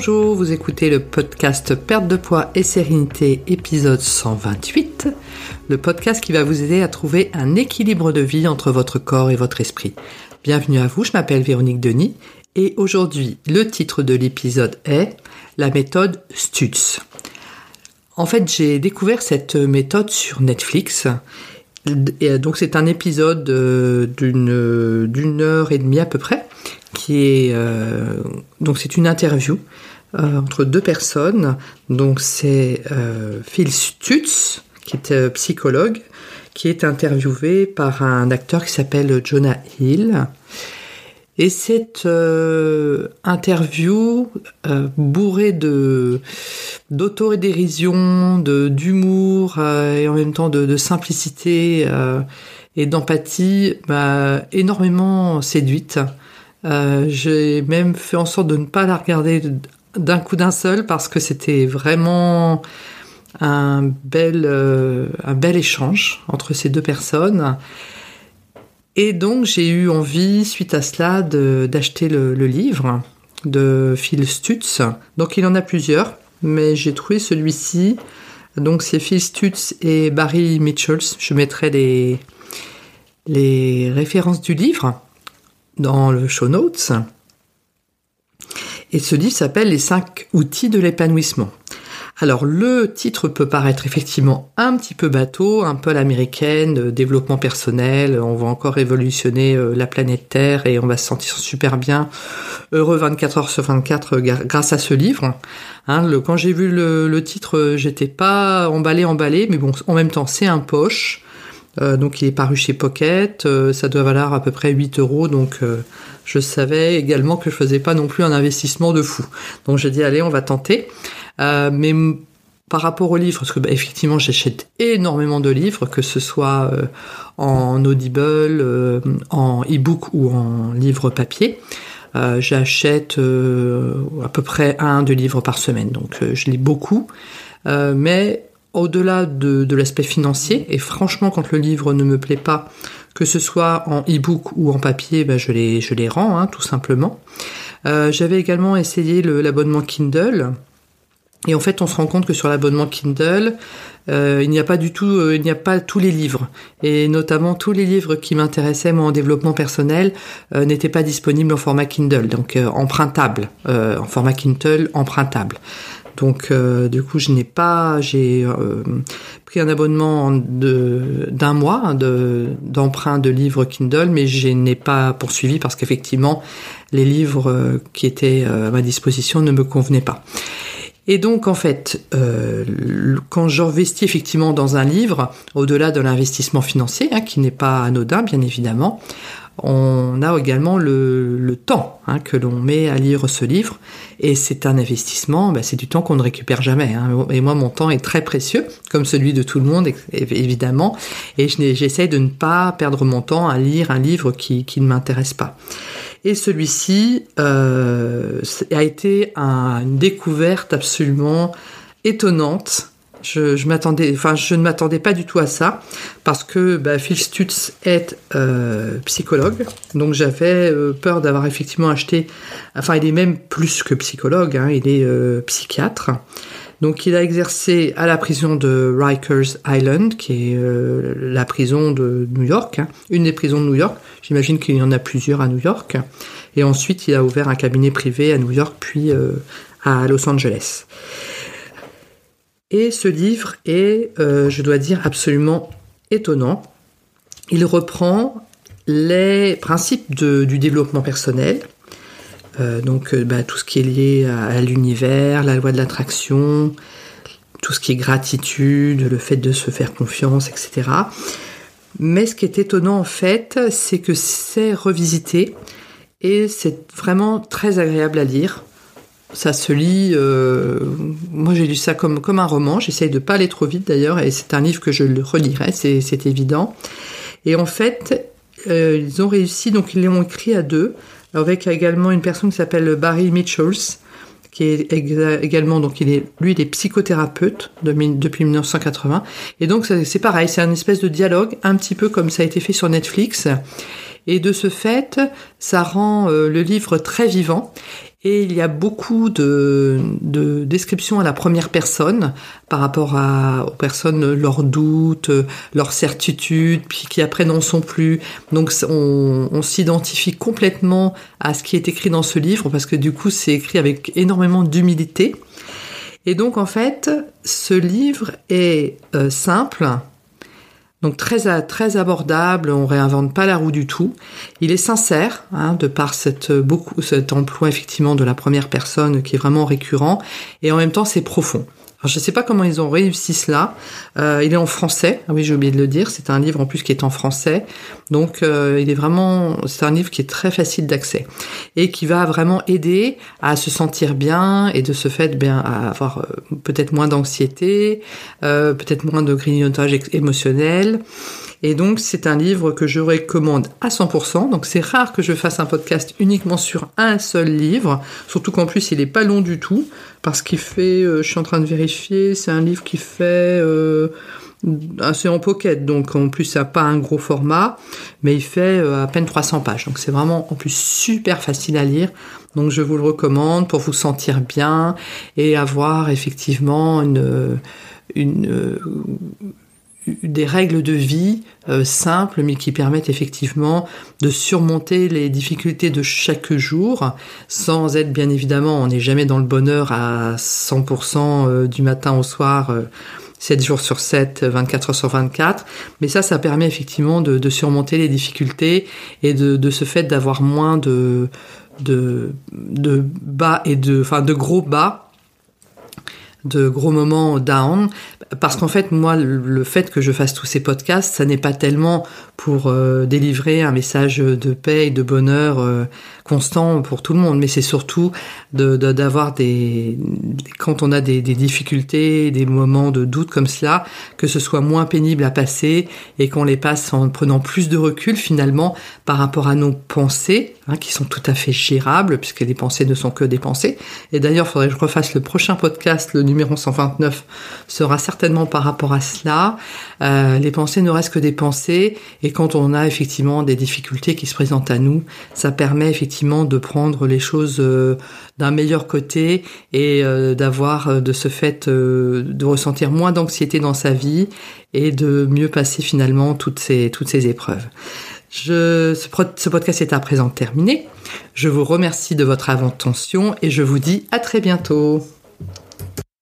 Bonjour, vous écoutez le podcast Perte de poids et sérénité, épisode 128, le podcast qui va vous aider à trouver un équilibre de vie entre votre corps et votre esprit. Bienvenue à vous, je m'appelle Véronique Denis et aujourd'hui le titre de l'épisode est la méthode Stutz. En fait, j'ai découvert cette méthode sur Netflix. Et donc c'est un épisode euh, d'une d'une heure et demie à peu près euh, donc c'est une interview euh, entre deux personnes. Donc c'est euh, Phil Stutz qui est psychologue qui est interviewé par un acteur qui s'appelle Jonah Hill. Et cette interview bourrée de d'auto-dérision, de d'humour et en même temps de, simplicité et d'empathie m'a énormément séduite. Euh, j'ai même fait en sorte de ne pas la regarder d'un coup d'un seul parce que c'était vraiment un bel, euh, un bel échange entre ces deux personnes. Et donc j'ai eu envie, suite à cela, d'acheter le, livre de Phil Stutz. Donc il en a plusieurs, mais j'ai trouvé celui-ci. Donc c'est Phil Stutz et Barry Mitchells. Je mettrai les références du livre dans le show notes. Et ce livre s'appelle Les 5 outils de l'épanouissement. Alors le titre peut paraître effectivement un petit peu bateau, un peu l'américaine, euh, développement personnel, on va encore révolutionner euh, la planète Terre et on va se sentir super bien, heureux 24 heures sur 24 euh, grâce à ce livre. Hein, quand j'ai vu le titre, j'étais pas emballé emballé, mais bon, en même temps c'est un poche. Euh, donc il est paru chez Pocket, euh, ça doit valoir à peu près 8 euros, donc euh, je savais également que je faisais pas non plus un investissement de fou. Donc j'ai dit allez on va tenter. mais par rapport aux livres, parce que bah, effectivement j'achète énormément de livres, que ce soit en audible, en e-book ou en livre papier. j'achète à peu près un, deux livres par semaine, donc je lis beaucoup. mais au-delà de, l'aspect financier, et franchement, quand le livre ne me plaît pas, que ce soit en e-book ou en papier, ben je, les, je les rends, hein, tout simplement. Euh, j'avais également essayé l'abonnement Kindle. Et en fait, on se rend compte que sur l'abonnement Kindle, euh, il n'y a pas du tout, euh, il n'y a pas tous les livres, et notamment tous les livres qui m'intéressaient moi en développement personnel n'étaient pas disponibles en format Kindle, donc empruntable, en format Kindle empruntable. Donc euh, du coup, je n'ai pas, j'ai euh, pris un abonnement d'un mois hein, d'emprunt de, livres Kindle, mais je n'ai pas poursuivi parce qu'effectivement, les livres euh, qui étaient à ma disposition ne me convenaient pas. Et donc en fait, quand j'investis effectivement dans un livre, au-delà de l'investissement financier, hein, qui n'est pas anodin bien évidemment, on a également le, temps hein, que l'on met à lire ce livre et c'est un investissement, bah, c'est du temps qu'on ne récupère jamais. Hein. Et moi, mon temps est très précieux, comme celui de tout le monde évidemment, et j'essaie de ne pas perdre mon temps à lire un livre qui, ne m'intéresse pas. Et celui-ci euh, a été une découverte absolument étonnante je, ne m'attendais pas du tout à ça parce que bah, Phil Stutz est euh, psychologue, donc j'avais euh, peur d'avoir effectivement acheté. Enfin, il est même plus que psychologue, hein, il est euh, psychiatre. Donc, il a exercé à la prison de Rikers Island, qui est la prison de New York, hein, une des prisons de New York. J'imagine qu'il y en a plusieurs à New York. Et ensuite, il a ouvert un cabinet privé à New York, puis à Los Angeles. Et ce livre est, euh, je dois dire, absolument étonnant. Il reprend les principes du développement personnel, euh, donc euh, bah, tout ce qui est lié à, l'univers, la loi de l'attraction, tout ce qui est gratitude, le fait de se faire confiance, etc. Mais ce qui est étonnant en fait, c'est que c'est revisité et c'est vraiment très agréable à lire. Ça se lit. Euh, moi, j'ai lu ça comme, comme un roman. J'essaye de pas aller trop vite d'ailleurs, et c'est un livre que je relirai, c'est évident. Et en fait, euh, ils ont réussi, donc ils l'ont écrit à deux, avec également une personne qui s'appelle Barry Mitchells, qui est également, donc il est, lui, il est psychothérapeute depuis 1980. Et donc c'est pareil, c'est un espèce de dialogue, un petit peu comme ça a été fait sur Netflix. Et de ce fait, ça rend le livre très vivant et il y a beaucoup de, de descriptions à la première personne par rapport à, aux personnes, leurs doutes, leurs certitudes, puis qui après n'en sont plus. Donc on, on s'identifie complètement à ce qui est écrit dans ce livre parce que du coup c'est écrit avec énormément d'humilité. Et donc en fait, ce livre est euh, simple, donc très très abordable, on réinvente pas la roue du tout. Il est sincère, hein, de par cette beaucoup cet emploi effectivement de la première personne qui est vraiment récurrent, et en même temps c'est profond. Je ne sais pas comment ils ont réussi cela. Euh, il est en français. Ah oui, j'ai oublié de le dire. C'est un livre en plus qui est en français. Donc, euh, il est vraiment, c'est un livre qui est très facile d'accès et qui va vraiment aider à se sentir bien et de ce fait, bien, à avoir euh, peut-être moins d'anxiété, euh, peut-être moins de grignotage émotionnel et donc c'est un livre que je recommande à 100%. Donc c'est rare que je fasse un podcast uniquement sur un seul livre, surtout qu'en plus il n'est pas long du tout, parce qu'il fait, euh, je suis en train de vérifier, c'est un livre qui fait... Euh, assez en pocket, donc en plus ça n'a pas un gros format, mais il fait euh, à peine 300 pages, donc c'est vraiment en plus super facile à lire. Donc je vous le recommande pour vous sentir bien et avoir effectivement une, une des règles de vie euh, simples mais qui permettent effectivement de surmonter les difficultés de chaque jour sans être bien évidemment on n'est jamais dans le bonheur à 100% euh, du matin au soir 7 euh, jours sur 7 24 heures sur 24 mais ça ça permet effectivement de, surmonter les difficultés et de, de ce fait d'avoir moins de de de bas et de enfin de gros bas de gros moments down parce qu'en fait moi le fait que je fasse tous ces podcasts ça n'est pas tellement pour euh, délivrer un message de paix et de bonheur euh, constant pour tout le monde mais c'est surtout de d'avoir des quand on a des, des, difficultés des moments de doute comme cela que ce soit moins pénible à passer et qu'on les passe en prenant plus de recul finalement par rapport à nos pensées hein, qui sont tout à fait gérables puisque les pensées ne sont que des pensées. Et d'ailleurs il faudrait que je refasse le prochain podcast le numéro 129 sera certainement par rapport à cela. Euh, les pensées ne restent que des pensées et quand on a effectivement des difficultés qui se présentent à nous, ça permet effectivement de prendre les choses euh, d'un meilleur côté et euh, d'avoir de ce fait de ressentir moins d'anxiété dans sa vie et de mieux passer finalement toutes ces toutes ces épreuves. Je, ce, ce podcast est à présent terminé. Je vous remercie de votre attention et je vous dis à très bientôt.